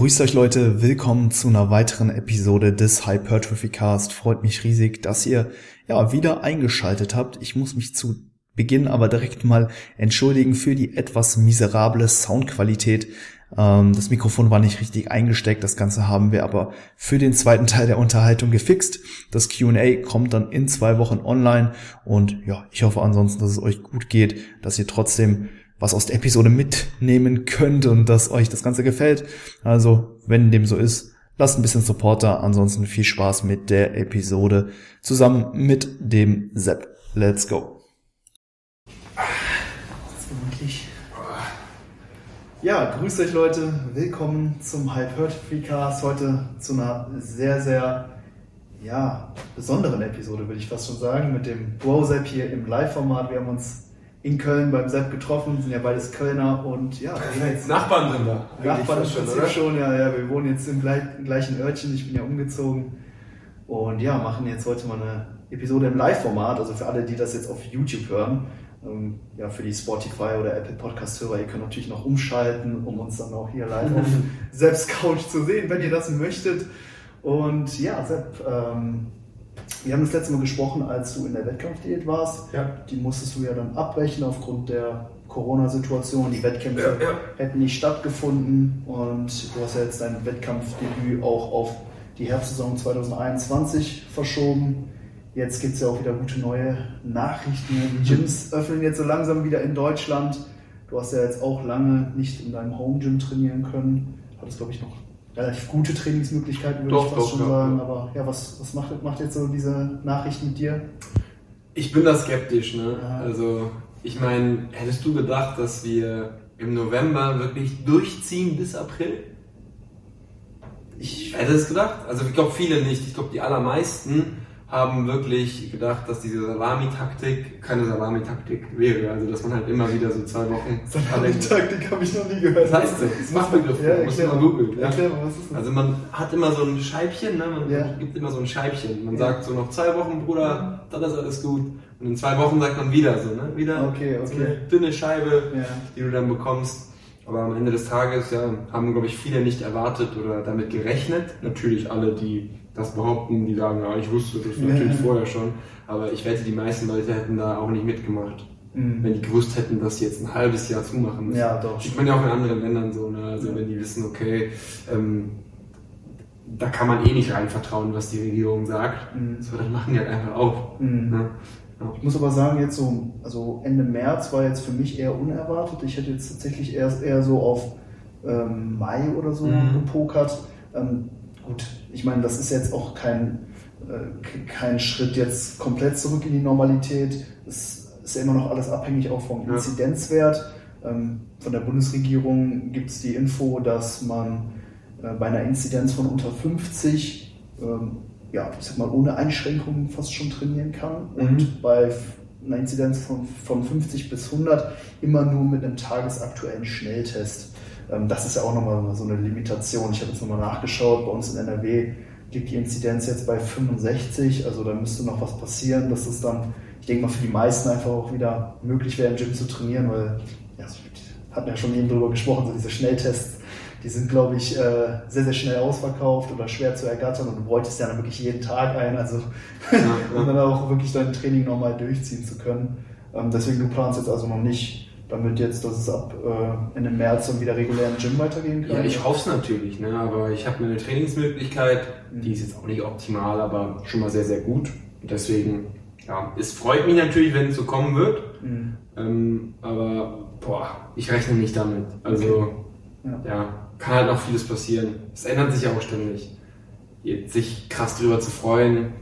Grüßt euch Leute, willkommen zu einer weiteren Episode des Hypertrophy Cast. Freut mich riesig, dass ihr ja wieder eingeschaltet habt. Ich muss mich zu Beginn aber direkt mal entschuldigen für die etwas miserable Soundqualität. Ähm, das Mikrofon war nicht richtig eingesteckt, das Ganze haben wir aber für den zweiten Teil der Unterhaltung gefixt. Das QA kommt dann in zwei Wochen online und ja, ich hoffe ansonsten, dass es euch gut geht, dass ihr trotzdem was aus der Episode mitnehmen könnt und dass euch das Ganze gefällt. Also, wenn dem so ist, lasst ein bisschen Supporter. Ansonsten viel Spaß mit der Episode zusammen mit dem Sepp. Let's go. Ja, grüßt euch Leute. Willkommen zum Hypertrophy Cast. Heute zu einer sehr, sehr ja, besonderen Episode, würde ich fast schon sagen, mit dem Bro Sepp hier im Live-Format. Wir haben uns in Köln beim Sepp getroffen, sind ja beides Kölner und ja. Jetzt Nachbarn sind da. Nachbarn schon, oder? schon, ja, ja. Wir wohnen jetzt im gleichen Örtchen, ich bin ja umgezogen und ja, machen jetzt heute mal eine Episode im Live-Format, also für alle, die das jetzt auf YouTube hören. Ähm, ja, für die Spotify oder Apple Podcast-Hörer, ihr könnt natürlich noch umschalten, um uns dann auch hier live auf Sepp's Couch zu sehen, wenn ihr das möchtet. Und ja, Sepp, ähm, wir haben das letzte Mal gesprochen, als du in der Wettkampfdiät warst. Ja. Die musstest du ja dann abbrechen aufgrund der Corona-Situation. Die Wettkämpfe ja, ja. hätten nicht stattgefunden und du hast ja jetzt dein Wettkampfdebüt auch auf die Herbstsaison 2021 verschoben. Jetzt gibt es ja auch wieder gute neue Nachrichten. Die Gyms öffnen jetzt so langsam wieder in Deutschland. Du hast ja jetzt auch lange nicht in deinem Home-Gym trainieren können. Hattest, glaube ich, noch relativ gute Trainingsmöglichkeiten, würde doch, ich fast doch, schon doch, sagen. Aber ja, was, was macht, macht jetzt so diese Nachricht mit dir? Ich bin da skeptisch. Ne? Ja. Also, ich meine, hättest du gedacht, dass wir im November wirklich durchziehen bis April? Ich hätte es gedacht. Also, ich glaube, viele nicht. Ich glaube, die allermeisten haben wirklich gedacht, dass diese Salami-Taktik keine Salami-Taktik wäre. Also, dass man halt immer wieder so zwei Wochen. Salami-Taktik habe ich noch nie gehört. Das heißt so, das ist Fachbegriff. Ja, muss man googeln. Ja. Erklär mal, was ist das? Also, man hat immer so ein Scheibchen, ne? man ja. gibt immer so ein Scheibchen. Man ja. sagt so, noch zwei Wochen, Bruder, dann ist alles gut. Und in zwei Wochen sagt man wieder so, ne? Wieder okay, okay. so eine dünne Scheibe, die du dann bekommst. Aber am Ende des Tages ja, haben, glaube ich, viele nicht erwartet oder damit gerechnet. Natürlich alle, die das behaupten, die sagen, ja, ich wusste das natürlich vorher schon, aber ich wette, die meisten Leute hätten da auch nicht mitgemacht. Mhm. Wenn die gewusst hätten, dass sie jetzt ein halbes Jahr zumachen müssen. Ja, doch. Ich meine ja auch in anderen Ländern so, ne? Also ja. wenn die wissen, okay, ähm, da kann man eh nicht rein vertrauen, was die Regierung sagt. Mhm. So, dann machen die halt einfach auf. Mhm. Ne? Ja. Ich muss aber sagen, jetzt so, also Ende März war jetzt für mich eher unerwartet. Ich hätte jetzt tatsächlich erst eher so auf ähm, Mai oder so mhm. gepokert. Ähm, gut, ich meine, das ist jetzt auch kein, äh, kein Schritt jetzt komplett zurück in die Normalität. Es ist ja immer noch alles abhängig auch vom Inzidenzwert. Ähm, von der Bundesregierung gibt es die Info, dass man äh, bei einer Inzidenz von unter 50, ähm, ja, ich sag mal, ohne Einschränkungen fast schon trainieren kann. Mhm. Und bei einer Inzidenz von, von 50 bis 100 immer nur mit einem tagesaktuellen Schnelltest. Ähm, das ist ja auch nochmal so eine Limitation. Ich habe jetzt nochmal nachgeschaut, bei uns in NRW liegt die Inzidenz jetzt bei 65, also da müsste noch was passieren, dass es dann, ich denke mal, für die meisten einfach auch wieder möglich wäre, im Gym zu trainieren, weil, ja, hatten ja schon eben drüber gesprochen, so diese Schnelltests, die sind, glaube ich, äh, sehr, sehr schnell ausverkauft oder schwer zu ergattern und du bräuchtest ja dann wirklich jeden Tag ein, also um dann auch wirklich dein Training nochmal durchziehen zu können. Ähm, deswegen, du planst jetzt also noch nicht damit jetzt, dass es ab äh, Ende März dann wieder regulär im Gym weitergehen kann? Ja, ich hoffe es natürlich, ne? aber ich habe eine Trainingsmöglichkeit, mhm. die ist jetzt auch nicht optimal, aber schon mal sehr, sehr gut. Deswegen, ja, es freut mich natürlich, wenn es so kommen wird, mhm. ähm, aber boah, ich rechne nicht damit. Also, okay. ja. ja. kann halt noch vieles passieren. Es ändert sich ja auch ständig. Jetzt sich krass drüber zu freuen,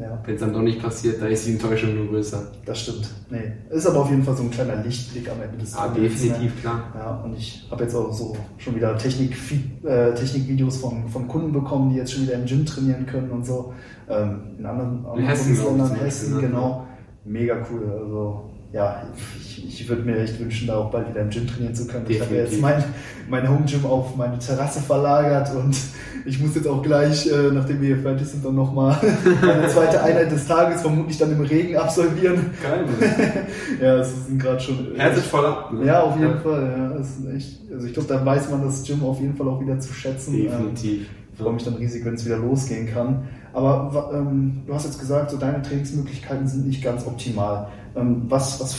ja. Wenn es dann doch nicht passiert, da ist die Enttäuschung nur größer. Das stimmt. Nee. Ist aber auf jeden Fall so ein kleiner Lichtblick am Ende des Tages. Ah, definitiv, ne? klar. Ja, und ich habe jetzt auch so schon wieder Technik, äh, Technikvideos von, von Kunden bekommen, die jetzt schon wieder im Gym trainieren können und so. Ähm, in anderen, in Hessen, Bundesländern, Hessen, ne? genau. Mega cool. Also ja, ich, ich würde mir echt wünschen, da auch bald wieder im Gym trainieren zu können. Definitiv. Ich habe jetzt mein, mein Home Gym auf meine Terrasse verlagert und ich muss jetzt auch gleich, äh, nachdem wir hier fertig sind, dann nochmal eine zweite Einheit des Tages vermutlich dann im Regen absolvieren. Geil. ja, es sind gerade schon. Herzlich voll ab. Ne? Ja, auf jeden ja. Fall. Ja, ist echt, also ich glaube, dann weiß man das Gym auf jeden Fall auch wieder zu schätzen. Definitiv. Ich freue mich dann riesig, wenn es wieder losgehen kann. Aber ähm, du hast jetzt gesagt, so deine Trainingsmöglichkeiten sind nicht ganz optimal. Ähm, was, was,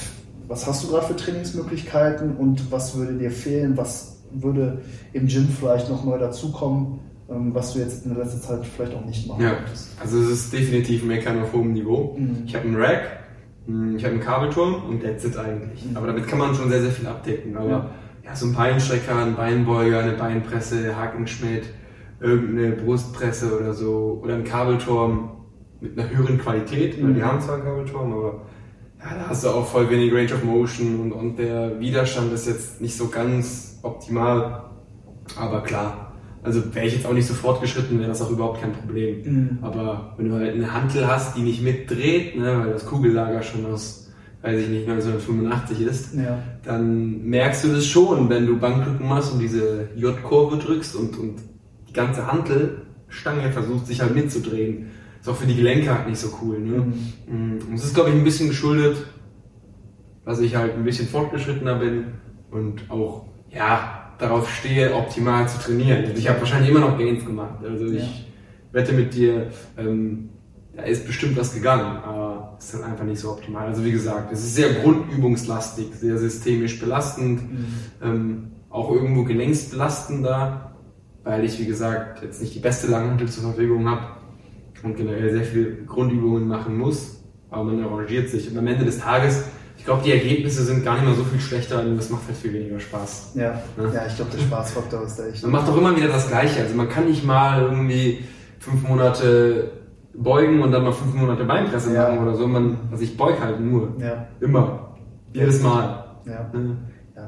was hast du gerade für Trainingsmöglichkeiten und was würde dir fehlen? Was würde im Gym vielleicht noch neu dazukommen, ähm, was du jetzt in der letzten Zeit vielleicht auch nicht machen ja? Also es ist definitiv Meckern auf hohem Niveau. Mhm. Ich habe einen Rack, hm, ich habe einen Kabelturm und that's it eigentlich. Mhm. Aber damit kann man schon sehr, sehr viel abdecken. Aber ja, ja so ein Beinstrecker, ein Beinbeuger, eine Beinpresse, Hakenschmidt, irgendeine Brustpresse oder so oder ein Kabelturm mit einer höheren Qualität. Mhm. Die haben zwar einen Kabelturm, aber ja, da hast du auch voll wenig Range of Motion und, und der Widerstand ist jetzt nicht so ganz optimal. Aber klar, also wäre ich jetzt auch nicht so fortgeschritten, wäre das auch überhaupt kein Problem. Mhm. Aber wenn du halt eine Hantel hast, die nicht mitdreht, ne, weil das Kugellager schon aus, weiß ich nicht, 1985 ist, ja. dann merkst du das schon, wenn du Bankdrücken machst und diese J-Kurve drückst und, und die ganze Hantelstange versucht sich halt mitzudrehen ist auch für die Gelenke halt nicht so cool. Ne? Mhm. Und es ist, glaube ich, ein bisschen geschuldet, dass ich halt ein bisschen fortgeschrittener bin und auch, ja, darauf stehe, optimal zu trainieren. Ich habe wahrscheinlich immer noch Gains gemacht. Also ich ja. wette mit dir, ähm, da ist bestimmt was gegangen, aber es ist halt einfach nicht so optimal. Also wie gesagt, es ist sehr grundübungslastig, sehr systemisch belastend, mhm. ähm, auch irgendwo gelenksbelastender, weil ich, wie gesagt, jetzt nicht die beste Langhantel zur Verfügung habe und generell sehr viele Grundübungen machen muss, aber man arrangiert sich. Und am Ende des Tages, ich glaube, die Ergebnisse sind gar nicht mehr so viel schlechter und das macht halt viel weniger Spaß. Ja, ja? ja ich glaube, der Spaßfaktor ist da echt. Man macht doch immer wieder das Gleiche. Also man kann nicht mal irgendwie fünf Monate beugen und dann mal fünf Monate Beinpresse ja. machen oder so. Man, also ich beug halt nur. Ja. Immer. Jedes Mal. Ja. Ja,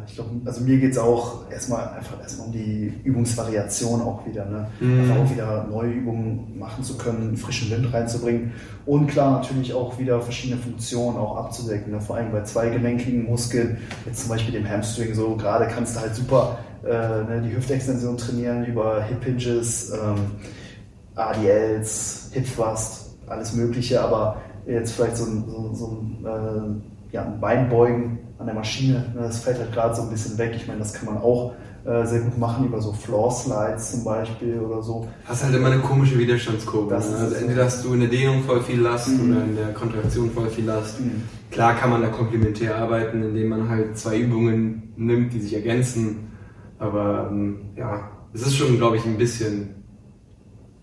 ich glaube, also mir geht es auch erstmal einfach erstmal um die Übungsvariation auch wieder. Ne? Mhm. Einfach auch wieder neue Übungen machen zu können, frischen Wind reinzubringen und klar natürlich auch wieder verschiedene Funktionen auch abzudecken. Ne? Vor allem bei zweigelenkigen Muskeln, jetzt zum Beispiel dem Hamstring so, gerade kannst du halt super äh, ne, die Hüftextension trainieren über Hip Hinges, ähm, ADLs, Hip Thrust, alles Mögliche, aber jetzt vielleicht so ein, so, so ein, äh, ja, ein Beinbeugen an der Maschine. Ne, das fällt halt gerade so ein bisschen weg. Ich meine, das kann man auch äh, sehr gut machen über so Floor Slides zum Beispiel oder so. Hast halt immer eine komische Widerstandskurve. Ne? Also entweder hast du in der Dehnung voll viel Last mhm. oder in der Kontraktion voll viel Last. Mhm. Klar kann man da komplementär arbeiten, indem man halt zwei Übungen nimmt, die sich ergänzen. Aber ähm, ja, es ist schon, glaube ich, ein bisschen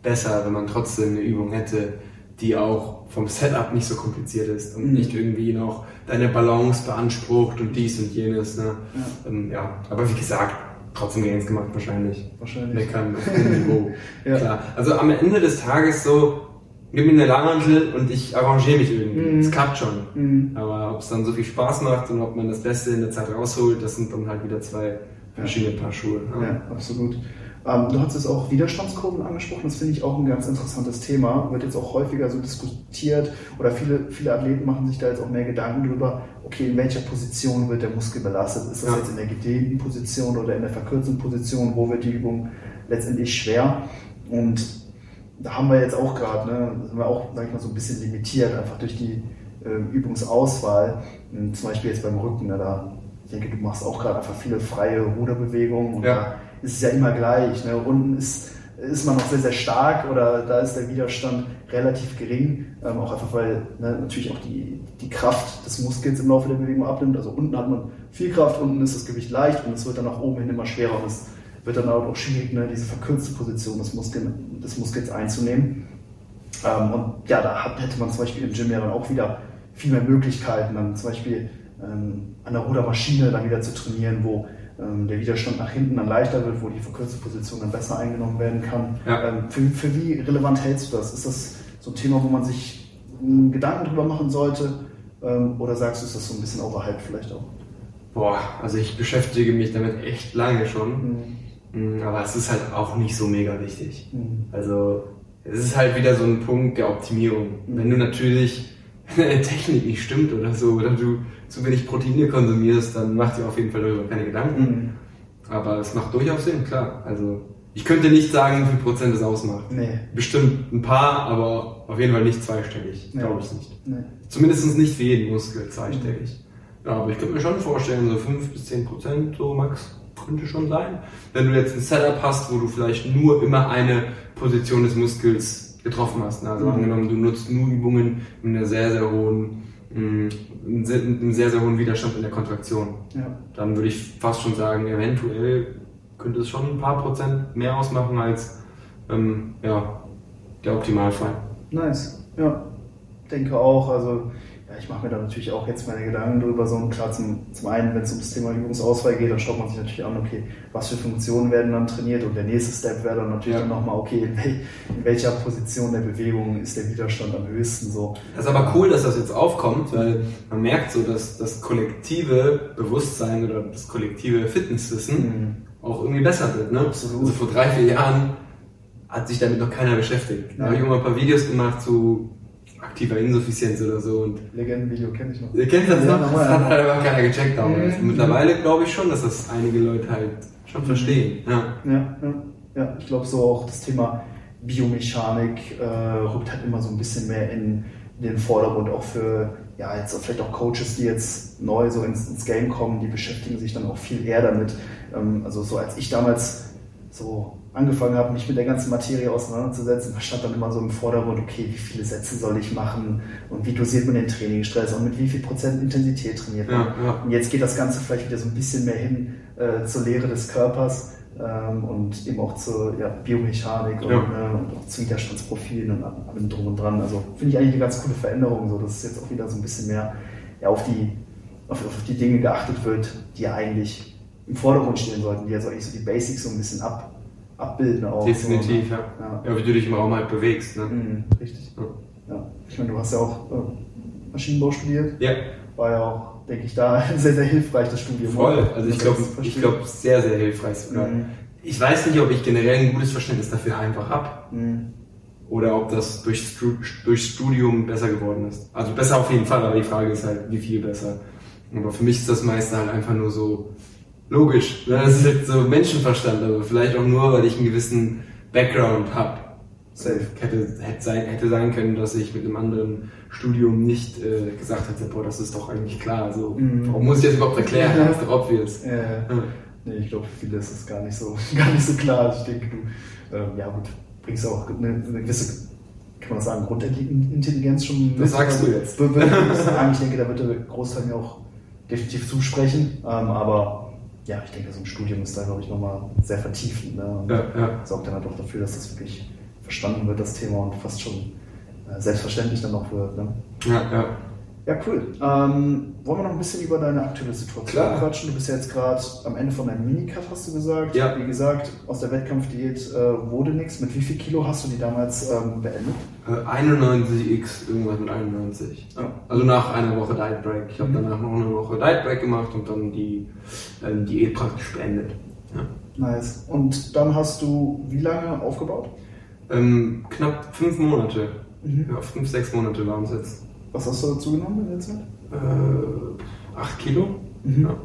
besser, wenn man trotzdem eine Übung hätte, die auch vom Setup nicht so kompliziert ist und mhm. nicht irgendwie noch deine Balance beansprucht und dies und jenes. Ne? Ja. Ähm, ja. Aber wie gesagt, trotzdem Gains gemacht wahrscheinlich. Wahrscheinlich. Meckern auf dem Niveau. ja. Klar. Also am Ende des Tages so, gib mir eine Langhantel und ich arrangiere mich irgendwie. Es mhm. klappt schon. Mhm. Aber ob es dann so viel Spaß macht und ob man das Beste in der Zeit rausholt, das sind dann halt wieder zwei verschiedene Paar Schuhe. Ne? Ja, absolut. Ähm, du hast jetzt auch Widerstandskurven angesprochen, das finde ich auch ein ganz interessantes Thema, wird jetzt auch häufiger so diskutiert oder viele, viele Athleten machen sich da jetzt auch mehr Gedanken drüber, okay, in welcher Position wird der Muskel belastet? Ist das ja. jetzt in der gedehnten Position oder in der verkürzten Position? Wo wird die Übung letztendlich schwer? Und da haben wir jetzt auch gerade, ne, sind wir auch, sag ich mal, so ein bisschen limitiert, einfach durch die äh, Übungsauswahl. Und zum Beispiel jetzt beim Rücken, ne, da, ich denke, du machst auch gerade einfach viele freie Ruderbewegungen und ja. da ist es ja immer gleich. Ne? Unten ist, ist man noch sehr, sehr stark oder da ist der Widerstand relativ gering. Ähm, auch einfach, weil ne, natürlich auch die, die Kraft des Muskels im Laufe der Bewegung abnimmt. Also unten hat man viel Kraft, unten ist das Gewicht leicht und es wird dann nach oben hin immer schwerer und es wird dann auch schwierig, ne, diese verkürzte Position des, Muskel, des Muskels einzunehmen. Ähm, und ja, da hat, hätte man zum Beispiel im Gym ja dann auch wieder viel mehr Möglichkeiten, dann zum Beispiel ähm, an der Rudermaschine dann wieder zu trainieren, wo der Widerstand nach hinten dann leichter wird, wo die verkürzte Position dann besser eingenommen werden kann. Ja. Ähm, für, für wie relevant hältst du das? Ist das so ein Thema, wo man sich Gedanken drüber machen sollte? Ähm, oder sagst du, ist das so ein bisschen overhyped vielleicht auch? Boah, also ich beschäftige mich damit echt lange schon. Mhm. Aber es ist halt auch nicht so mega wichtig. Mhm. Also es ist halt wieder so ein Punkt der Optimierung. Mhm. Wenn du natürlich deine Technik nicht stimmt oder so, oder du zu wenig Proteine konsumierst, dann macht dir auf jeden Fall darüber keine Gedanken. Mhm. Aber es macht durchaus Sinn, klar. Also ich könnte nicht sagen, wie viel Prozent es ausmacht. Nee. Bestimmt ein paar, aber auf jeden Fall nicht zweistellig, nee. glaube ich nicht. Nee. Zumindest nicht für jeden Muskel zweistellig. Mhm. Ja, aber ich könnte mir schon vorstellen, so 5 bis 10 Prozent, so max, könnte schon sein. Wenn du jetzt ein Setup hast, wo du vielleicht nur immer eine Position des Muskels getroffen hast. Also mhm. angenommen, du nutzt nur Übungen mit einer sehr, sehr hohen einem sehr, sehr hohen Widerstand in der Kontraktion. Ja. Dann würde ich fast schon sagen, eventuell könnte es schon ein paar Prozent mehr ausmachen als ähm, ja, der Optimalfall. Nice, ja, denke auch. Also ich mache mir da natürlich auch jetzt meine Gedanken drüber. So, und klar, zum, zum einen, wenn es ums Thema Übungsauswahl geht, dann schaut man sich natürlich an, okay, was für Funktionen werden dann trainiert und der nächste Step wäre dann natürlich ja. dann nochmal, okay, in, wel, in, welcher Position der Bewegung ist der Widerstand am höchsten. So. Das ist aber cool, dass das jetzt aufkommt, weil man merkt so, dass das kollektive Bewusstsein oder das kollektive Fitnesswissen mhm. auch irgendwie besser wird. Ne? Absolut. Also vor drei, vier Jahren hat sich damit noch keiner beschäftigt. Da habe ich immer ein paar Videos gemacht zu aktiver Insuffizienz oder so. Und Legendenvideo kenne ich noch. Ihr kennt das ja, noch? Das hat halt aber keiner gecheckt damals. Mhm. Mittlerweile glaube ich schon, dass das einige Leute halt schon verstehen. Ja, ja, ja. ja ich glaube so auch das Thema Biomechanik äh, rückt halt immer so ein bisschen mehr in, in den Vordergrund, auch für ja, jetzt vielleicht auch Coaches, die jetzt neu so ins, ins Game kommen, die beschäftigen sich dann auch viel eher damit. Ähm, also so als ich damals so angefangen habe, mich mit der ganzen Materie auseinanderzusetzen, da stand dann immer so im Vordergrund, okay, wie viele Sätze soll ich machen und wie dosiert man den Trainingsstress und mit wie viel Prozent Intensität trainiert man. Ja, ja. Und jetzt geht das Ganze vielleicht wieder so ein bisschen mehr hin äh, zur Lehre des Körpers ähm, und eben auch zur ja, Biomechanik und, äh, und, auch zu Widerstandsprofilen und allem drum und dran. Also finde ich eigentlich eine ganz coole Veränderung, so dass es jetzt auch wieder so ein bisschen mehr auf, die, auf, auf die Dinge geachtet wird, die eigentlich im Vordergrund stehen sollten, die jetzt eigentlich so die Basics so ein bisschen ab abbilden auch. Definitiv, so, ne? ja. ja. wie du dich im Raum halt bewegst. Ne? Mhm, richtig. Ja. ja. Ich meine, du hast ja auch äh, Maschinenbau studiert. Ja. War ja auch, denke ich, da sehr, sehr hilfreich, das Studium. Voll, also ich glaube, ich glaube, sehr, sehr hilfreich sogar. Mhm. Ich weiß nicht, ob ich generell ein gutes Verständnis dafür einfach habe. Mhm. Oder ob das durch, durch Studium besser geworden ist. Also besser auf jeden Fall, aber die Frage ist halt, wie viel besser. Aber für mich ist das meiste halt einfach nur so, logisch. Das ist jetzt so Menschenverstand, aber vielleicht auch nur, weil ich einen gewissen Background habe. Safe. Hätte, hätte, sein, hätte sein können, dass ich mit einem anderen Studium nicht äh, gesagt hätte, boah, das ist doch eigentlich klar. Also, mhm. Warum muss ich das überhaupt erklären? Das ist doch obvious. Ja, ja. Nee, ich glaube, für viele ist das gar nicht so, gar nicht so klar. Ich denke, du, ähm, ja gut, bringst auch eine, eine gewisse kann man sagen, Grundintelligenz schon Das sagst du jetzt. ich denke, da wird der Großteil mir auch definitiv zusprechen. Ähm, aber ja, ich denke, so ein Studium ist da, glaube ich, nochmal sehr vertiefend. Ne? Und ja, ja. sorgt dann halt auch dafür, dass das wirklich verstanden wird, das Thema, und fast schon äh, selbstverständlich dann auch wird. Ne? Ja, ja. Ja, cool. Ähm, wollen wir noch ein bisschen über deine aktuelle Situation Klar. quatschen? Du bist ja jetzt gerade am Ende von deinem Minicut, hast du gesagt. Ja. Wie gesagt, aus der Wettkampfdiät äh, wurde nichts. Mit wie viel Kilo hast du die damals ähm, beendet? Äh, 91x, irgendwas mit 91. Ja. Also nach einer Woche Diet Break. Ich habe mhm. danach noch eine Woche Diet Break gemacht und dann die äh, Diät praktisch beendet. Ja. Nice. Und dann hast du wie lange aufgebaut? Ähm, knapp fünf Monate. Mhm. Ja, fünf, sechs Monate waren es jetzt. Was hast du dazu genommen in der Zeit? Äh, 8 Kilo. Mhm. Ja.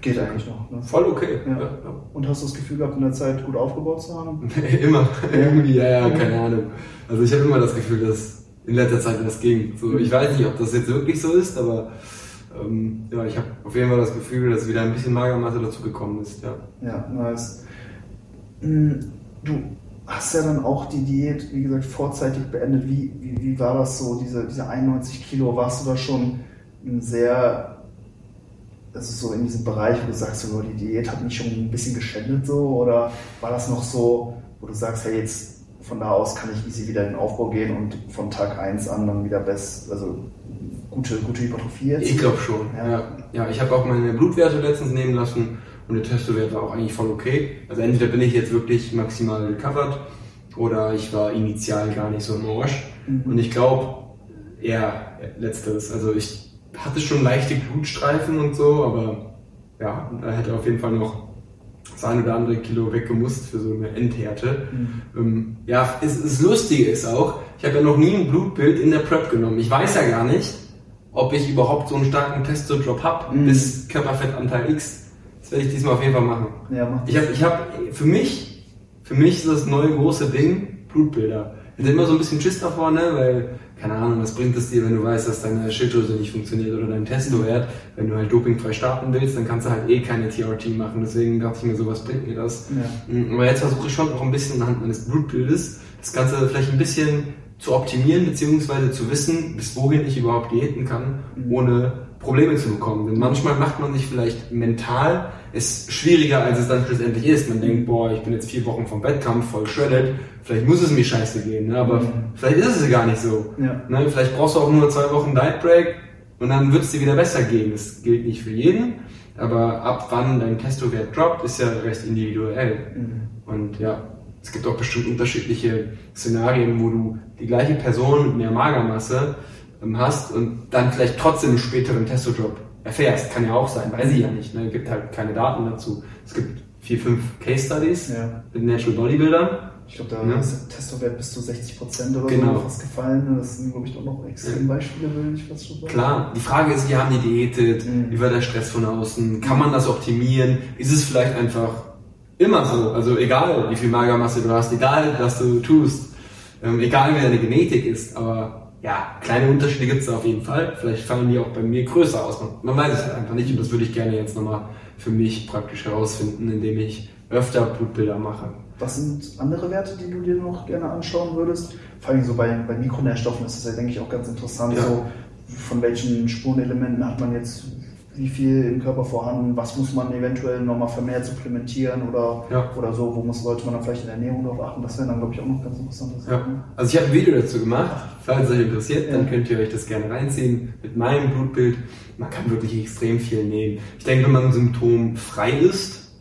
Geht eigentlich noch. Ne? Voll okay. Ja. Ja, Und hast du das Gefühl gehabt, in der Zeit gut aufgebaut zu haben? immer. Irgendwie, ja, ja, keine Ahnung. Also ich habe immer das Gefühl, dass in letzter Zeit was ging. So, ich weiß nicht, ob das jetzt wirklich so ist, aber ähm, ja, ich habe auf jeden Fall das Gefühl, dass wieder ein bisschen Magermasse dazu gekommen ist. Ja, ja nice. Hm, du hast ja dann auch die Diät, wie gesagt, vorzeitig beendet. Wie, wie, wie war das so, diese, diese 91 Kilo? Warst du da schon sehr, also so in diesem Bereich, wo du sagst, so, die Diät hat mich schon ein bisschen geschändet so? Oder war das noch so, wo du sagst, hey, jetzt von da aus kann ich easy wieder in den Aufbau gehen und von Tag 1 an dann wieder best, also gute, gute Hypertrophie jetzt? Ich glaube schon, ja. ja. ja ich habe auch meine Blutwerte letztens nehmen lassen und der Testowert war auch eigentlich voll okay. Also entweder bin ich jetzt wirklich maximal recovered oder ich war initial gar nicht so im Arsch. Mhm. Und ich glaube eher letzteres. Also ich hatte schon leichte Blutstreifen und so, aber ja, da hätte auf jeden Fall noch das ein oder andere Kilo weggemusst für so eine Endhärte. Mhm. Ähm, ja, es, es Lustige ist auch, ich habe ja noch nie ein Blutbild in der Prep genommen. Ich weiß ja gar nicht, ob ich überhaupt so einen starken Testo-Drop habe, mhm. bis Körperfettanteil X. Das werde ich diesmal auf jeden Fall machen. Ja, mach ich habe, ich hab, für mich, für mich ist das neue große Ding Blutbilder. Ich hatte immer so ein bisschen Schiss davor, ne, weil keine Ahnung, was bringt es dir, wenn du weißt, dass deine Schilddrüse nicht funktioniert oder dein Testowert. Wenn du halt dopingfrei starten willst, dann kannst du halt eh keine TRT machen. Deswegen dachte ich mir so, was bringt mir das? Ja. Mm, aber jetzt versuche ich schon auch ein bisschen anhand meines Blutbildes das Ganze vielleicht ein bisschen zu optimieren, beziehungsweise zu wissen, bis wohin ich überhaupt diäten kann, mhm. ohne Probleme zu bekommen. Denn manchmal macht man sich vielleicht mental es schwieriger, als es dann schlussendlich ist. Man denkt, boah, ich bin jetzt vier Wochen vom Wettkampf voll shredded, vielleicht muss es mir scheiße gehen, ne? aber mhm. vielleicht ist es gar nicht so. Ja. Ne? Vielleicht brauchst du auch nur zwei Wochen Diet Break und dann wird es dir wieder besser gehen. Das gilt nicht für jeden, aber ab wann dein Testowert droppt, ist ja recht individuell. Mhm. Und ja, es gibt auch bestimmt unterschiedliche Szenarien, wo du die gleiche Person mit mehr Magermasse ähm, hast und dann vielleicht trotzdem einen späteren Testodrop erfährst. Kann ja auch sein, weiß ich ja nicht. Ne? Es gibt halt keine Daten dazu. Es gibt vier, fünf Case Studies ja. mit Natural Bodybuildern. Ich glaube, da ja. ist der Testowert bis zu 60 Prozent oder genau. so fast gefallen. Das sind, glaube ich, doch noch Extrembeispiele, würde ich fast schon sagen. Klar, die Frage ist, wie haben die diätet? Mhm. Wie war der Stress von außen? Kann man das optimieren? Ist es vielleicht einfach immer so? Also egal, wie viel Magermasse du hast, egal, was du tust, ähm, egal, wie deine Genetik ist, aber ja, kleine Unterschiede gibt es auf jeden Fall. Vielleicht fallen die auch bei mir größer aus. Man, man weiß es halt einfach nicht und das würde ich gerne jetzt nochmal für mich praktisch herausfinden, indem ich öfter Blutbilder mache. Was sind andere Werte, die du dir noch gerne anschauen würdest? Vor allem so bei, bei Mikronährstoffen ist das ja, denke ich, auch ganz interessant. Ja. So, von welchen Spurenelementen hat man jetzt wie viel im Körper vorhanden, was muss man eventuell nochmal vermehrt supplementieren oder, ja. oder so, wo muss, sollte man dann vielleicht in der Ernährung darauf achten, das wäre dann, glaube ich, auch noch ganz interessant. Ja. Also ich habe ein Video dazu gemacht, falls es euch interessiert, dann könnt ihr euch das gerne reinziehen mit meinem Blutbild. Man kann wirklich extrem viel nehmen. Ich denke, wenn man symptomfrei ist,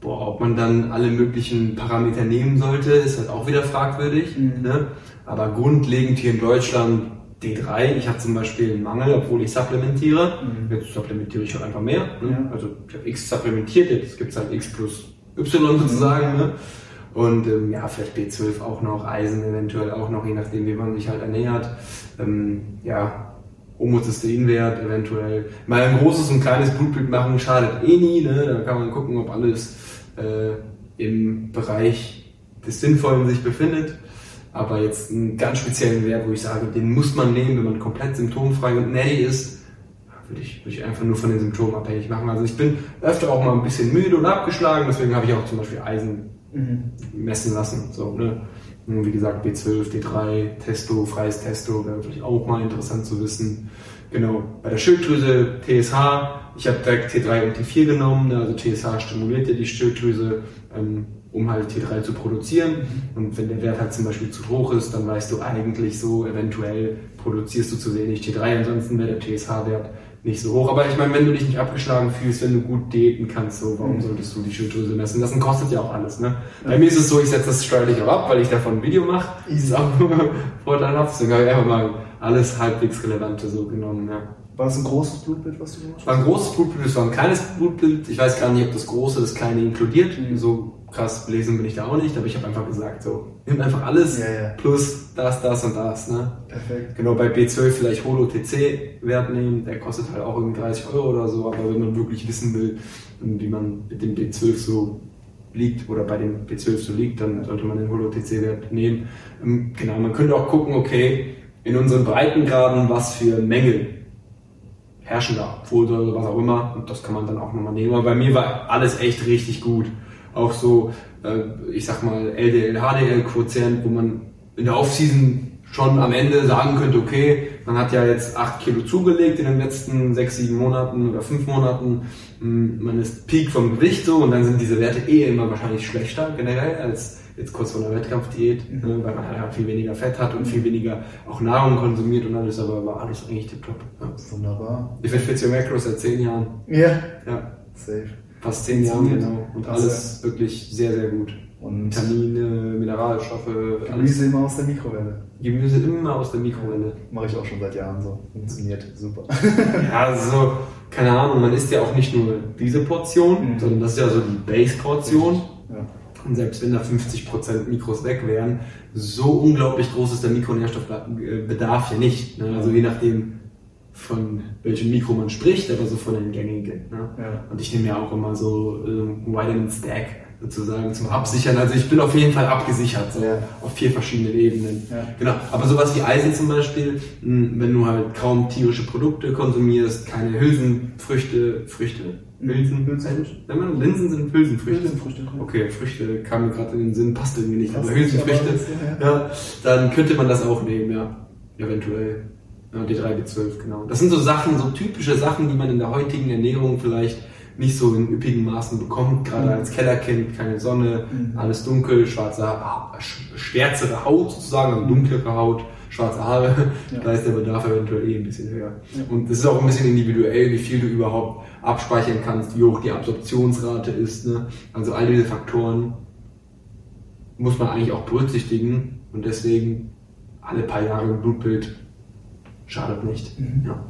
boah, ob man dann alle möglichen Parameter nehmen sollte, ist halt auch wieder fragwürdig. Mhm. Ne? Aber grundlegend hier in Deutschland D3. Ich habe zum Beispiel einen Mangel, obwohl ich supplementiere. Mhm. Jetzt supplementiere ich halt einfach mehr. Ne? Ja. Also ich habe X supplementiert, jetzt gibt es halt X plus Y sozusagen. Mhm. Ne? Und ähm, ja, vielleicht B12 auch noch, Eisen eventuell auch noch, je nachdem, wie man sich halt ernährt. Ähm, ja, Homozysteinwert eventuell. Mal ein großes und kleines Blutbild machen schadet eh nie. Ne? Da kann man gucken, ob alles äh, im Bereich des Sinnvollen sich befindet. Aber jetzt einen ganz speziellen Wert, wo ich sage, den muss man nehmen, wenn man komplett symptomfrei und natty ist, würde ich, würde ich einfach nur von den Symptomen abhängig machen. Also ich bin öfter auch mal ein bisschen müde und abgeschlagen, deswegen habe ich auch zum Beispiel Eisen mhm. messen lassen. So, ne? Wie gesagt, B12, D3, Testo, freies Testo, wäre natürlich auch mal interessant zu wissen. Genau, bei der Schilddrüse TSH, ich habe direkt T3 und T4 genommen, ne? also TSH stimuliert ja die Schilddrüse. Ähm, um halt T3 zu produzieren. Und wenn der Wert halt zum Beispiel zu hoch ist, dann weißt du eigentlich so, eventuell produzierst du zu wenig T3, ansonsten wäre der TSH-Wert nicht so hoch. Aber ich meine, wenn du dich nicht abgeschlagen fühlst, wenn du gut diäten kannst, so, warum mhm. solltest du die Schilddrüse messen lassen? Kostet ja auch alles, ne? Bei mir ist es so, ich setze das steuerlich auch ab, weil ich davon ein Video mache. Ist auch vorteilhaft. Deswegen habe ich einfach mal alles halbwegs Relevante so genommen, ja. War es ein großes Blutbild, was du gemacht hast? War ein großes Blutbild, es war ein kleines Blutbild. Ich weiß gar nicht, ob das große das kleine inkludiert. Mhm. So krass belesen bin ich da auch nicht, aber ich habe einfach gesagt, so, nimm einfach alles ja, ja. plus das, das und das. Ne? Perfekt. Genau, bei B12 vielleicht Holo-TC-Wert nehmen, der kostet halt auch irgendwie 30 Euro oder so, aber wenn man wirklich wissen will, wie man mit dem B12 so liegt oder bei dem B12 so liegt, dann sollte man den Holo-TC-Wert nehmen. Ähm, genau, man könnte auch gucken, okay, in unseren Breitengraden, was für Mängel herrschen da, Folsäure, was auch immer, und das kann man dann auch nochmal nehmen. Aber bei mir war alles echt richtig gut auch so, äh, ich sag mal, LDL, HDL-Quotient, wo man in der Offseason schon am Ende sagen könnte, okay, man hat ja jetzt 8 Kilo zugelegt in den letzten 6, 7 Monaten oder 5 Monaten. Hm, man ist Peak vom Gewicht so und dann sind diese Werte eh immer wahrscheinlich schlechter generell als jetzt kurz vor der Wettkampfdiät, mhm. ne, weil man halt viel weniger Fett hat und viel weniger auch Nahrung konsumiert und alles, aber war alles eigentlich tipptopp. Ja. Wunderbar. Ich bin Fizio Macros seit 10 Jahren. Ja. Ja. Safe. Fast zehn Jahre, genau. Und alles wirklich sehr, sehr gut. Und Vitamine, Mineralstoffe. Gemüse immer aus der Mikrowelle. Gemüse immer aus der Mikrowelle. Mache ich auch schon seit Jahren so. Funktioniert super. ja, also, keine Ahnung, man isst ja auch nicht nur diese Portion, mhm. sondern das ist ja so die Base-Portion. Ja. Und selbst wenn da 50% Mikros weg wären, so unglaublich groß ist der Mikronährstoffbedarf ja nicht. Ne? Also je nachdem, von welchem Mikro man spricht, aber so von den gängigen. Ne? Ja. Und ich nehme ja auch immer so äh, Vitamin Stack sozusagen zum Absichern. Also ich bin auf jeden Fall abgesichert, so ja. auf vier verschiedenen Ebenen. Ja. Genau. Aber sowas wie Eisen zum Beispiel, hm, wenn du halt kaum tierische Produkte konsumierst, keine Hülsenfrüchte, Früchte, Hülsen, Hülsenfrüchte. Linsen sind Hülsenfrüchte. Hülsenfrüchte. Okay, Früchte kam mir gerade in den Sinn, passt irgendwie nicht, aber Hülsenfrüchte, ja, dann könnte man das auch nehmen, ja, eventuell. Ja, D3, B12, genau. Das sind so Sachen, so typische Sachen, die man in der heutigen Ernährung vielleicht nicht so in üppigen Maßen bekommt, gerade mhm. als Kellerkind, keine Sonne, mhm. alles dunkel, schwarze, schwärzere Haut sozusagen, also dunklere Haut, schwarze Haare, ja. da ist der Bedarf eventuell eh ein bisschen höher. Ja. Und es ist auch ein bisschen individuell, wie viel du überhaupt abspeichern kannst, wie hoch die Absorptionsrate ist. Ne? Also all diese Faktoren muss man eigentlich auch berücksichtigen und deswegen alle paar Jahre ein Blutbild schadet nicht. Mhm. Ja.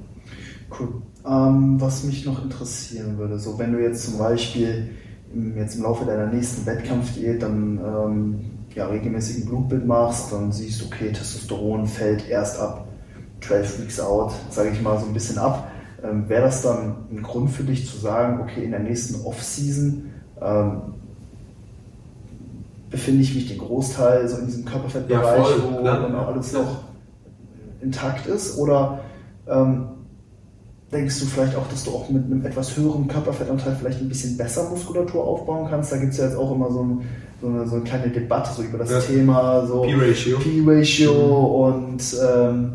Cool. Ähm, was mich noch interessieren würde, so wenn du jetzt zum Beispiel im, jetzt im Laufe deiner nächsten Wettkampfdiät dann ähm, ja, regelmäßig ein Blutbild machst, dann siehst, du, okay, Testosteron fällt erst ab 12 Weeks out, sage ich mal so ein bisschen ab. Ähm, Wäre das dann ein Grund für dich zu sagen, okay, in der nächsten Off-Season ähm, befinde ich mich den Großteil so in diesem Körperfettbereich, ja, wo dann auch alles noch intakt ist? Oder ähm, denkst du vielleicht auch, dass du auch mit einem etwas höheren Körperfettanteil vielleicht ein bisschen besser Muskulatur aufbauen kannst? Da gibt es ja jetzt auch immer so, ein, so, eine, so, eine, kleine Debatte so über das ja. Thema so P-Ratio, P-Ratio mhm. und ähm,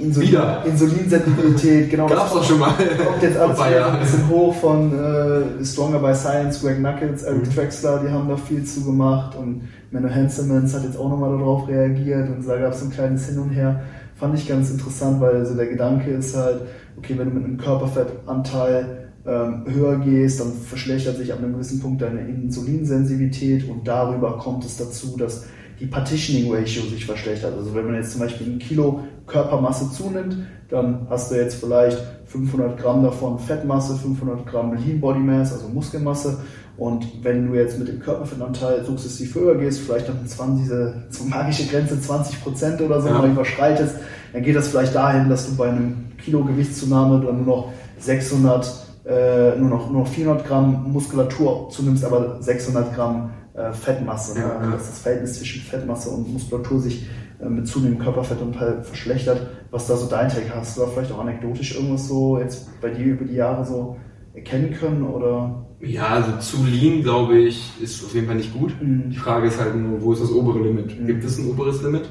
Insulin, Insulinsensibilität, genau. Gab's doch schon mal. Kommt jetzt wieder ein bisschen hoch von äh, Stronger by Science, Greg Knuckles, Eric mhm. Drexler, die haben da viel zu gemacht und Menno Hansemans hat jetzt auch nochmal darauf reagiert und da gab es ein kleines Hin und Her. Fand ich ganz interessant, weil also der Gedanke ist halt, okay, wenn du mit einem Körperfettanteil ähm, höher gehst, dann verschlechtert sich ab einem gewissen Punkt deine Insulinsensitivität und darüber kommt es dazu, dass die Partitioning Ratio sich verschlechtert. Also wenn man jetzt zum Beispiel ein Kilo Körpermasse zunimmt, dann hast du jetzt vielleicht 500 Gramm davon Fettmasse, 500 Gramm Lean Body Mass, also Muskelmasse. Und wenn du jetzt mit dem Körperfettanteil sukzessiv höher gehst, vielleicht dann 20, diese magische Grenze 20 Prozent oder so ja. mal überschreitest, dann geht das vielleicht dahin, dass du bei einem Kilo Gewichtszunahme dann nur noch 600, äh, nur noch, nur noch 400 Gramm Muskulatur zunimmst, aber 600 Gramm äh, Fettmasse. Ne? Ja, dass das Verhältnis zwischen Fettmasse und Muskulatur sich mit zunehmendem Körperfettanteil verschlechtert. Was da so dein Take hast du da vielleicht auch anekdotisch irgendwas so jetzt bei dir über die Jahre so erkennen können oder? Ja, also zu lean, glaube ich, ist auf jeden Fall nicht gut. Mhm. Die Frage ist halt nur, wo ist das obere Limit? Mhm. Gibt es ein oberes Limit?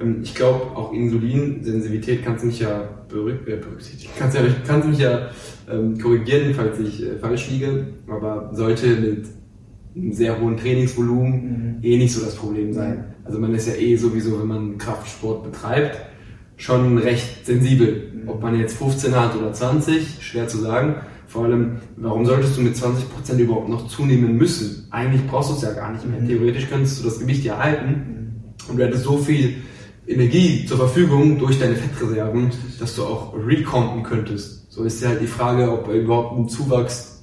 Ähm, ich glaube, auch Insulinsensitivität kannst du mich ja äh, berücksichtigen. Kannst, ja, kannst du mich ja ähm, korrigieren, falls ich äh, falsch liege, aber sollte mit einem sehr hohen Trainingsvolumen mhm. eh nicht so das Problem sein. Also man ist ja eh sowieso, wenn man Kraftsport betreibt, schon recht sensibel. Mhm. Ob man jetzt 15 hat oder 20, schwer zu sagen. Vor allem, warum solltest du mit 20% überhaupt noch zunehmen müssen? Eigentlich brauchst du es ja gar nicht mehr. Mhm. Theoretisch könntest du das Gewicht ja halten mhm. und du hättest so viel Energie zur Verfügung durch deine Fettreserven, dass du auch recompten könntest. So ist ja halt die Frage, ob überhaupt ein Zuwachs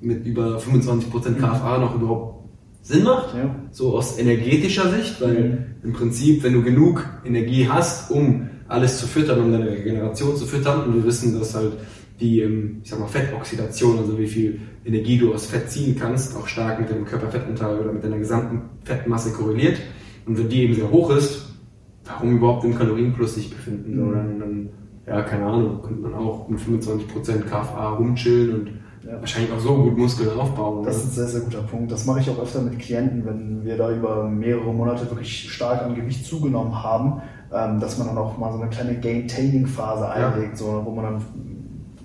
mit über 25% mhm. KFA noch überhaupt Sinn macht. Ja. So aus energetischer Sicht, weil mhm. im Prinzip, wenn du genug Energie hast, um alles zu füttern, um deine Regeneration zu füttern, und wir wissen, dass halt die, ähm, ich sag mal, Fettoxidation, also wie viel Energie du aus Fett ziehen kannst, auch stark mit dem Körperfettanteil oder mit deiner gesamten Fettmasse korreliert. Und wenn die eben sehr hoch ist, warum überhaupt im Kalorienplus sich befinden? Mhm. Dann, dann, ja, keine Ahnung, könnte man auch mit 25% KFA rumchillen und ja. wahrscheinlich auch so gut Muskeln aufbauen. Das ist ein sehr, sehr guter Punkt. Das mache ich auch öfter mit Klienten, wenn wir da über mehrere Monate wirklich stark an Gewicht zugenommen haben, ähm, dass man dann auch mal so eine kleine Gain-Taining-Phase einlegt, ja. so, wo man dann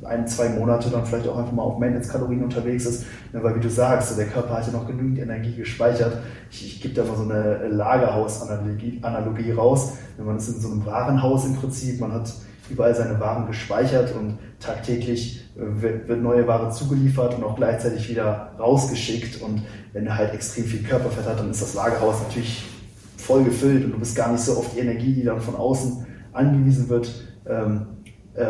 ein, zwei Monate dann vielleicht auch einfach mal auf Maintenance-Kalorien unterwegs ist, ne, weil wie du sagst, der Körper hat ja noch genügend Energie gespeichert. Ich, ich gebe da mal so eine Lagerhaus-Analogie Analogie raus. Wenn man ist in so einem Warenhaus im Prinzip, man hat überall seine Waren gespeichert und tagtäglich äh, wird, wird neue Ware zugeliefert und auch gleichzeitig wieder rausgeschickt. Und wenn er halt extrem viel Körperfett hat, dann ist das Lagerhaus natürlich voll gefüllt und du bist gar nicht so auf die Energie, die dann von außen angewiesen wird, ähm, äh,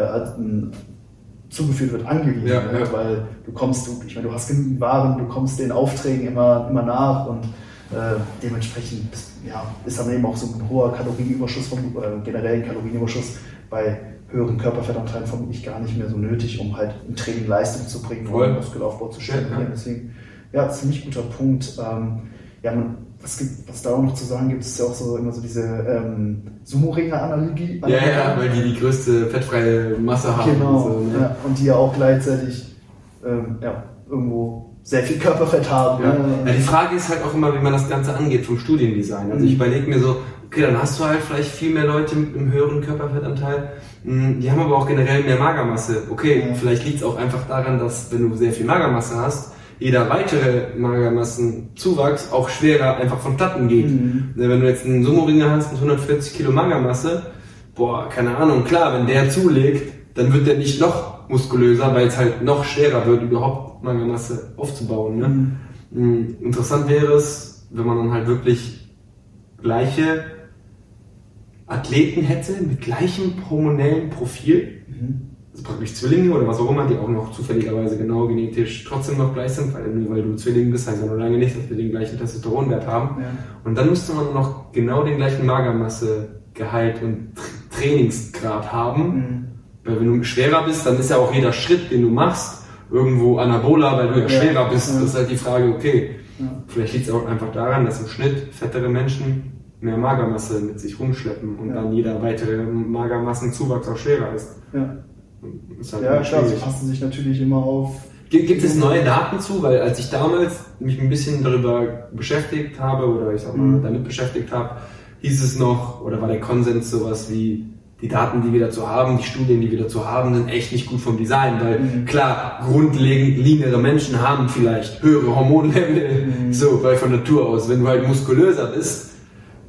zugeführt wird, angewiesen. Ja, ne? ja. Weil du kommst, du, ich meine, du hast genügend Waren, du kommst den Aufträgen immer, immer nach und äh, dementsprechend ja, ist dann eben auch so ein hoher Kalorienüberschuss, vom, äh, generellen Kalorienüberschuss bei höheren Körperfettanteilen vermutlich gar nicht mehr so nötig, um halt im Training Leistung zu bringen und Muskelaufbau zu stellen. Ja, Deswegen, ja, ziemlich guter Punkt. Ähm, ja, man, was, gibt, was da auch noch zu sagen gibt, ist ja auch so immer so diese ähm, Sumo-Ringer-Analogie. Ja, ja, weil die die größte fettfreie Masse haben. Genau, und, so, ne? ja, und die ja auch gleichzeitig ähm, ja, irgendwo sehr viel Körperfett haben. Ja. Ne? ja. die Frage ist halt auch immer, wie man das Ganze angeht vom Studiendesign. Also mhm. ich überlege mir so, okay, dann hast du halt vielleicht viel mehr Leute mit einem höheren Körperfettanteil. Hm, die haben aber auch generell mehr Magermasse. Okay, ja. vielleicht liegt es auch einfach daran, dass wenn du sehr viel Magermasse hast, jeder weitere Magermassenzuwachs auch schwerer einfach vonstatten geht. Mhm. Wenn du jetzt einen Sumo-Ringer hast mit 140 Kilo Magermasse, boah, keine Ahnung, klar, wenn der zulegt, dann wird der nicht noch muskulöser, weil es halt noch schwerer wird, überhaupt Magermasse aufzubauen. Ne? Mhm. Hm, interessant wäre es, wenn man dann halt wirklich gleiche Athleten hätte mit gleichem hormonellen Profil. Mhm also praktisch Zwillinge oder was auch immer, die auch noch zufälligerweise genau genetisch trotzdem noch gleich sind, weil weil du Zwilling bist, heißt ja noch lange nicht, dass wir den gleichen Testosteronwert haben. Ja. Und dann müsste man noch genau den gleichen Magermassegehalt und Trainingsgrad haben. Mhm. Weil wenn du schwerer bist, dann ist ja auch jeder Schritt, den du machst, irgendwo anabola, weil du ja, ja schwerer bist. Ja. Das ist halt die Frage, okay, vielleicht liegt es auch einfach daran, dass im Schnitt fettere Menschen mehr Magermasse mit sich rumschleppen und dann jeder weitere Magermassenzuwachs auch schwerer ist. Ja. Halt ja, klar, sie passen sich natürlich immer auf. Gibt, gibt es neue Daten zu? Weil als ich damals mich ein bisschen darüber beschäftigt habe oder ich sag mal mhm. damit beschäftigt habe, hieß es noch oder war der Konsens sowas wie die Daten, die wir dazu haben, die Studien, die wir dazu haben, sind echt nicht gut vom Design, weil mhm. klar, grundlegend liegere Menschen haben vielleicht höhere Hormonlevel, mhm. so, weil von Natur aus, wenn du halt muskulöser bist,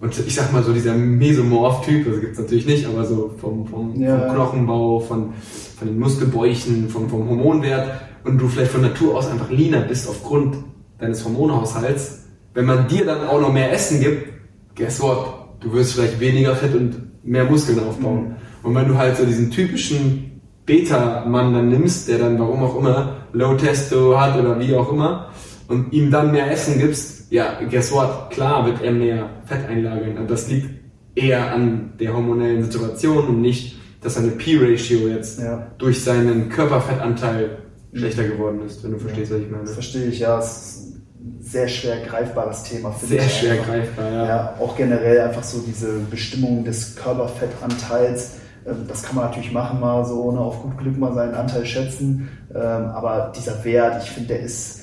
und ich sag mal so dieser Mesomorph-Typ, das gibt's natürlich nicht, aber so vom, vom, ja. vom Knochenbau, von, von den Muskelbäuchen, vom, vom Hormonwert und du vielleicht von Natur aus einfach leaner bist aufgrund deines Hormonhaushalts, wenn man dir dann auch noch mehr Essen gibt, guess what? Du wirst vielleicht weniger Fett und mehr Muskeln aufbauen. Mhm. Und wenn du halt so diesen typischen Beta-Mann dann nimmst, der dann warum auch immer Low Testo hat oder wie auch immer, und ihm dann mehr Essen gibst, ja, guess what? Klar wird er mehr Fett einlagern, aber das liegt eher an der hormonellen Situation und nicht, dass seine P-Ratio jetzt ja. durch seinen Körperfettanteil schlechter geworden ist, wenn du verstehst, ja. was ich meine. Das verstehe ich, ja. Es ist ein sehr schwer greifbares Thema. Sehr ich schwer einfach. greifbar, ja. ja. Auch generell einfach so diese Bestimmung des Körperfettanteils. Ähm, das kann man natürlich machen, mal so ohne auf gut Glück mal seinen Anteil schätzen. Ähm, aber dieser Wert, ich finde, der ist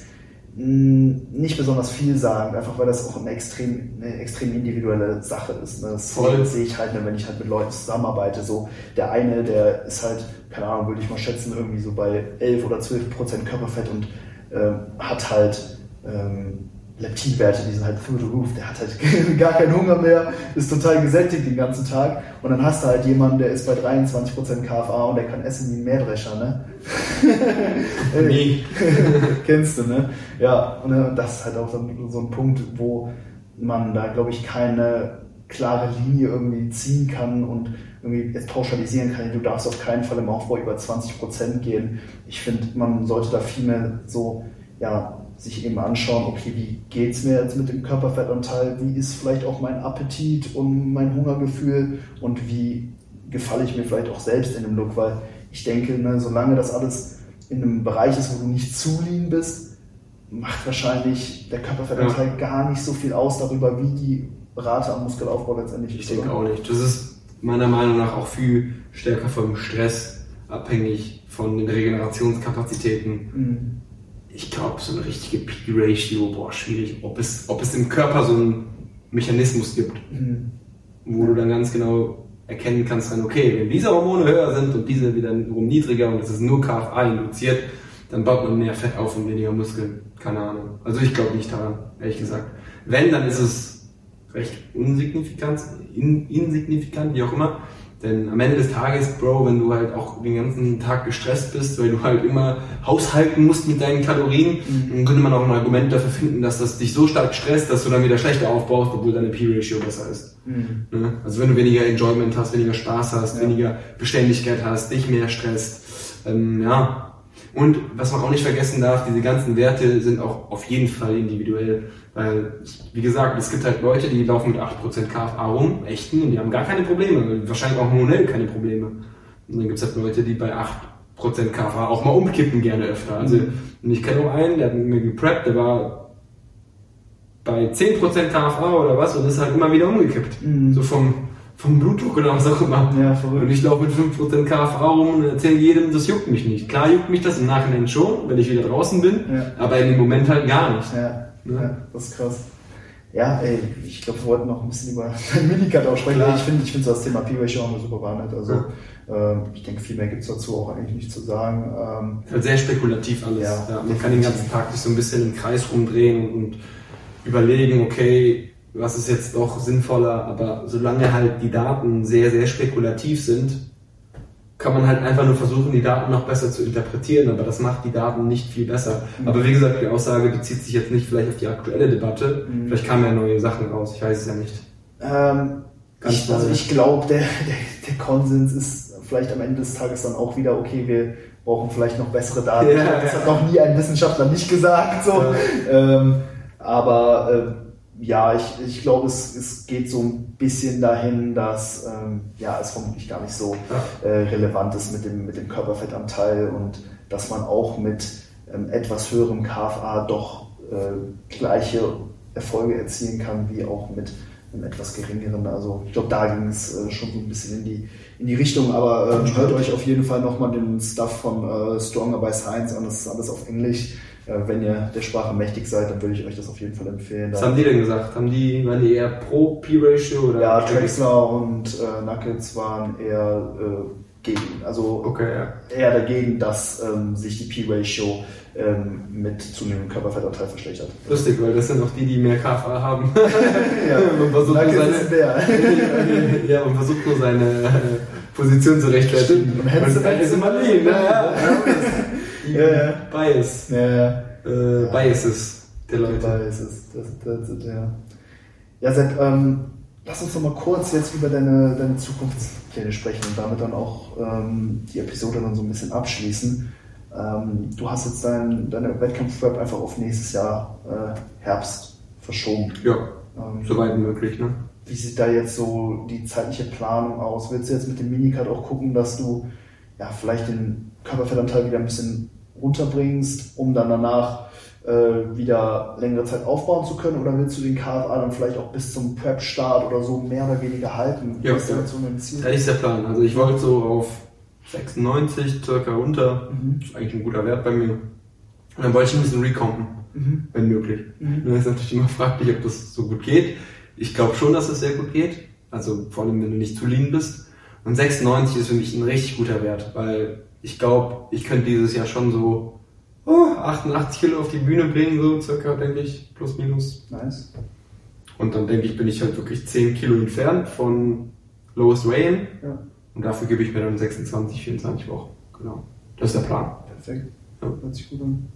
nicht besonders viel sagen, einfach weil das auch eine extrem, eine extrem individuelle Sache ist. Ne? Das Voll. sehe ich halt, wenn ich halt mit Leuten zusammenarbeite. So der eine, der ist halt, keine Ahnung, würde ich mal schätzen, irgendwie so bei 11 oder 12 Prozent Körperfett und ähm, hat halt ähm, Leptinwerte, die sind halt through the roof. Der hat halt gar keinen Hunger mehr, ist total gesättigt den ganzen Tag. Und dann hast du halt jemanden, der ist bei 23% KFA und der kann essen wie ein Mähdrescher, ne? nee. Kennst du, ne? Ja, und äh, das ist halt auch so ein Punkt, wo man da, glaube ich, keine klare Linie irgendwie ziehen kann und irgendwie jetzt pauschalisieren kann. Du darfst auf keinen Fall im Aufbau über 20% gehen. Ich finde, man sollte da viel mehr so, ja, sich eben anschauen, okay, wie geht es mir jetzt mit dem Körperfettanteil, wie ist vielleicht auch mein Appetit und mein Hungergefühl und wie gefalle ich mir vielleicht auch selbst in dem Look, weil ich denke, ne, solange das alles in einem Bereich ist, wo du nicht zu lean bist, macht wahrscheinlich der Körperfettanteil ja. gar nicht so viel aus darüber, wie die Rate am Muskelaufbau letztendlich ist. Ich denke auch nicht. Das ist meiner Meinung nach auch viel stärker vom Stress abhängig, von den Regenerationskapazitäten. Mhm ich glaube, so eine richtige P-Ratio, boah, schwierig, ob es, ob es im Körper so einen Mechanismus gibt, mhm. wo du dann ganz genau erkennen kannst, dann, okay, wenn diese Hormone höher sind und diese wiederum niedriger und es ist nur KFA induziert, dann baut man mehr Fett auf und weniger Muskeln. Keine Ahnung. Also ich glaube nicht daran, ehrlich gesagt. Wenn, dann ist es recht unsignifikant, in, insignifikant, wie auch immer. Denn am Ende des Tages, Bro, wenn du halt auch den ganzen Tag gestresst bist, weil du halt immer haushalten musst mit deinen Kalorien, mhm. dann könnte man auch ein Argument dafür finden, dass das dich so stark stresst, dass du dann wieder schlechter aufbaust, obwohl deine P-Ratio besser ist. Mhm. Ne? Also wenn du weniger Enjoyment hast, weniger Spaß hast, ja. weniger Beständigkeit hast, dich mehr stresst, ähm, ja. Und was man auch nicht vergessen darf, diese ganzen Werte sind auch auf jeden Fall individuell. Weil, wie gesagt, es gibt halt Leute, die laufen mit 8% KFA rum, echten, und die haben gar keine Probleme. Wahrscheinlich auch hormonell keine Probleme. Und dann gibt es halt Leute, die bei 8% KFA auch mal umkippen gerne öfter. Also, und ich kenne auch einen, der hat mit mir gepreppt, der war bei 10% KFA oder was und ist halt immer wieder umgekippt. Mhm. So vom, vom Blutdruck oder was auch immer. Ja, verrückt. Und ich laufe mit 5% KFA rum und erzähle jedem, das juckt mich nicht. Klar juckt mich das im Nachhinein schon, wenn ich wieder draußen bin, ja. aber in dem Moment halt gar nicht. Ja. Ja, das ist krass. Ja, ey, ich glaube, wir wollten noch ein bisschen über dein Minicut auch sprechen. Ich finde ich find das Thema P-Ratio auch super behandelt. Also, ja. ähm, ich denke, viel mehr gibt es dazu auch eigentlich nicht zu sagen. Ähm, halt sehr spekulativ alles. Ja, ja, man kann den ganzen Tag sich so ein bisschen im Kreis rumdrehen und überlegen, okay, was ist jetzt doch sinnvoller, aber solange halt die Daten sehr, sehr spekulativ sind, kann man halt einfach nur versuchen, die Daten noch besser zu interpretieren, aber das macht die Daten nicht viel besser. Mhm. Aber wie gesagt, die Aussage bezieht sich jetzt nicht vielleicht auf die aktuelle Debatte, mhm. vielleicht kamen ja neue Sachen raus, ich weiß es ja nicht. Ähm, ich, also ich glaube, der, der, der, Konsens ist vielleicht am Ende des Tages dann auch wieder, okay, wir brauchen vielleicht noch bessere Daten. Ja, das ja. hat noch nie ein Wissenschaftler nicht gesagt. So. Ja. Ähm, aber äh, ja, ich, ich glaube, es, es geht so ein bisschen dahin, dass ähm, ja, es vermutlich gar nicht so äh, relevant ist mit dem, mit dem Körperfettanteil und dass man auch mit ähm, etwas höherem KFA doch äh, gleiche Erfolge erzielen kann, wie auch mit einem etwas geringeren. Also ich glaube, da ging es äh, schon so ein bisschen in die, in die Richtung, aber ähm, hört euch auf jeden Fall nochmal den Stuff von äh, Stronger by Science an, das ist alles auf Englisch wenn ihr der Sprache mächtig seid, dann würde ich euch das auf jeden Fall empfehlen. Was haben die denn gesagt? Haben die, waren die eher pro P-Ratio oder? Ja, Traxler und äh, Nuggets waren eher äh, gegen, also okay, ja. eher dagegen, dass ähm, sich die P-Ratio ähm, mit zunehmendem Körperfettanteil verschlechtert. Lustig, weil das sind auch die, die mehr KFA haben. ja, man versucht nur seine, ja, man versucht nur seine äh, Position zu rechtfertigen. Und hätte es immer liegen, ne? Ja ja. Bias. Äh, Biases der Leute. Biases, das, das, das, ja. Ja, Sepp, ähm, lass uns noch mal kurz jetzt über deine, deine Zukunftspläne sprechen und damit dann auch ähm, die Episode dann so ein bisschen abschließen. Ähm, du hast jetzt dein, deine Wettkampf-Prep einfach auf nächstes Jahr äh, Herbst verschoben. Ja, ähm, soweit möglich, ne? Wie sieht da jetzt so die zeitliche Planung aus? Willst du jetzt mit dem Minicard auch gucken, dass du ja, vielleicht den Körperfettanteil wieder ein bisschen runterbringst, um dann danach äh, wieder längere Zeit aufbauen zu können? Oder willst du den KFA dann vielleicht auch bis zum Prep-Start oder so mehr oder weniger halten? Ja, ist ja. so ein Ziel? Das ist der Plan. Also ich wollte so auf 96 circa runter. Mhm. Das ist eigentlich ein guter Wert bei mir. Und dann wollte ich ein bisschen recompen, mhm. wenn möglich. Mhm. Dann ist natürlich immer fraglich, ob das so gut geht. Ich glaube schon, dass es sehr gut geht. Also vor allem, wenn du nicht zu lean bist. Und 96 ist für mich ein richtig guter Wert, weil ich glaube, ich könnte dieses Jahr schon so oh, 88 Kilo auf die Bühne bringen, so circa, denke ich, plus minus. Nice. Und dann denke ich, bin ich halt wirklich 10 Kilo entfernt von Lowest Weigh-In. Ja. Und dafür gebe ich mir dann 26, 24 Wochen. Genau. Das ist der Plan. Perfekt. Ja. Hört sich gut an.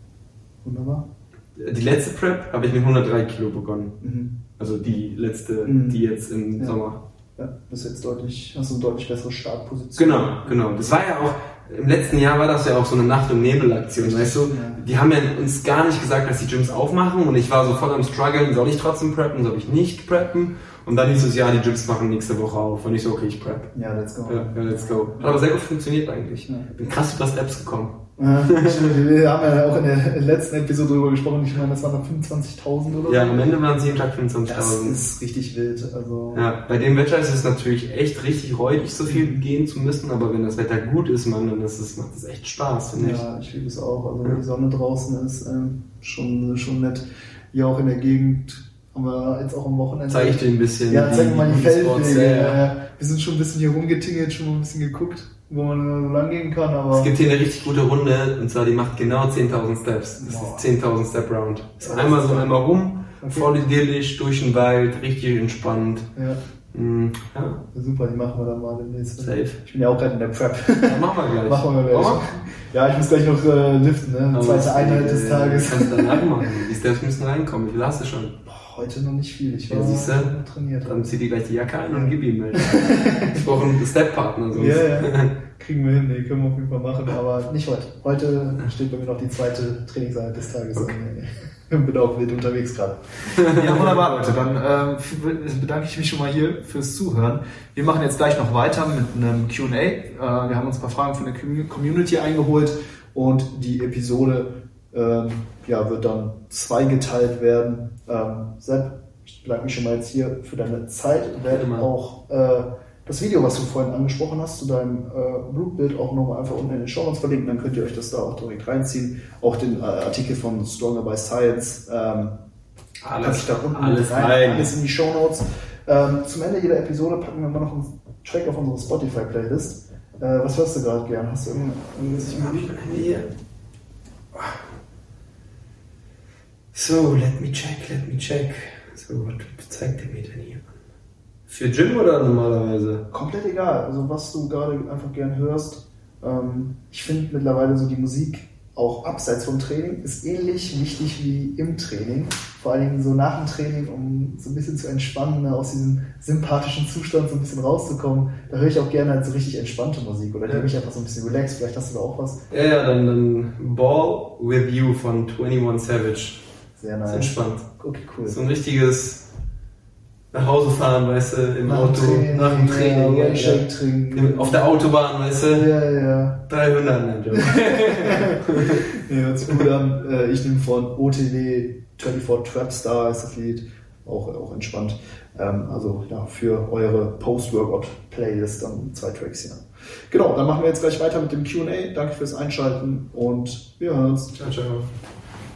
Wunderbar. Die letzte Prep habe ich mit 103 Kilo begonnen. Mhm. Also die letzte, mhm. die jetzt im ja. Sommer. Ja, bist jetzt deutlich, hast du eine deutlich bessere Startposition. Genau, genau. Das war ja auch, im letzten Jahr war das ja auch so eine Nacht- und Nebel-Aktion, weißt du? Die haben ja uns gar nicht gesagt, dass die Gyms aufmachen und ich war so voll am struggeln, soll ich trotzdem preppen, soll ich nicht preppen? Und dann hieß es, ja, die Gyms machen nächste Woche auf. Und ich so, okay, ich prep. Ja, let's go. Ja, ja let's go. Hat aber sehr gut funktioniert eigentlich. Ja. Bin krass über Steps gekommen. Ja, wir haben ja auch in der letzten Episode darüber gesprochen. Ich meine, das waren dann 25.000 oder so. Ja, am Ende waren es jeden Tag 25.000. Das ist richtig wild. Also ja, bei dem Wetter ist es natürlich echt richtig räudig, so viel gehen zu müssen. Aber wenn das Wetter gut ist, man, dann ist es, macht es echt Spaß, finde ich. Ja, ich liebe es auch. Also wenn die Sonne draußen ist, ähm, schon, schon nett. Hier auch in der Gegend haben wir jetzt auch am Wochenende. Zeige ich dir ein bisschen. Ja, zeig mir mal die Feldwege. Ja, ja. Wir sind schon ein bisschen hier rumgetingelt, schon mal ein bisschen geguckt wo man so lang gehen kann. Aber es gibt hier eine richtig gute Runde und zwar die macht genau 10.000 Steps. Das Boah. ist 10.000 Step Round. Ist einmal so einmal rum, okay. voll idyllisch, durch den Wald, richtig entspannt. Ja. Mhm. Ja. Super, die machen wir dann mal demnächst. Safe. Ich bin ja auch gerade in der Prep. Ja, machen wir gleich. machen wir gleich. Oh. Ja, ich muss gleich noch äh, liften, ne? Zweite Einheit des Tages. Kannst du danach machen. Die Steps müssen reinkommen. Wie viel hast du schon? Boah, heute noch nicht viel. Ich war ja, siehst du? trainiert. Dann zieh dir gleich die Jacke an und gib ihm halt. ich brauche einen Step-Partner sonst. Ja, ja. Kriegen wir hin, nee, können wir auf jeden Fall machen, aber nicht heute. Heute steht bei mir noch die zweite Trainingseinheit des Tages. Okay. An, bin auch wild unterwegs gerade. Ja, wunderbar, Leute. Dann äh, bedanke ich mich schon mal hier fürs Zuhören. Wir machen jetzt gleich noch weiter mit einem QA. Äh, wir haben uns ein paar Fragen von der Community eingeholt und die Episode äh, ja, wird dann zweigeteilt werden. Ähm, Sepp, ich bedanke mich schon mal jetzt hier für deine Zeit. Ich werde auch äh, das Video, was du vorhin angesprochen hast, zu deinem äh, Blutbild auch nochmal einfach unten in den Show Notes verlinken, dann könnt ihr euch das da auch direkt reinziehen. Auch den äh, Artikel von Stronger by Science. Ähm, alles, da unten alles, rein, rein. alles in die Show Notes. Ähm, zum Ende jeder Episode packen wir mal noch einen Track auf unsere Spotify-Playlist. Äh, was hörst du gerade gern? Hast du irgendwas hier? So, let me check, let me check. So, was zeigt der mir denn hier? Für Gym oder normalerweise? Komplett egal. Also was du gerade einfach gern hörst. Ähm, ich finde mittlerweile so die Musik auch abseits vom Training ist ähnlich wichtig wie im Training. Vor allen Dingen so nach dem Training, um so ein bisschen zu entspannen, ne, aus diesem sympathischen Zustand so ein bisschen rauszukommen. Da höre ich auch gerne halt so richtig entspannte Musik oder ja. mich einfach so ein bisschen relaxed. Vielleicht hast du da auch was. Ja, ja, dann, dann Ball with You von 21 Savage. Sehr nice. Entspannt. Okay, cool. So ein richtiges nach Hause fahren, weißt du, im nach Auto, Training, nach dem Training. Ja, ja, trinken. Auf der Autobahn, weißt du. Ja, ja. 300, nein, Job. ja, hört sich gut an. Äh, ich nehme von OTW 24 Trapstar ist das Lied. Auch, auch entspannt. Ähm, also ja, für eure Post-Workout-Playlist dann zwei Tracks hier. Genau, dann machen wir jetzt gleich weiter mit dem QA. Danke fürs Einschalten und wir hören uns. Ciao, ciao.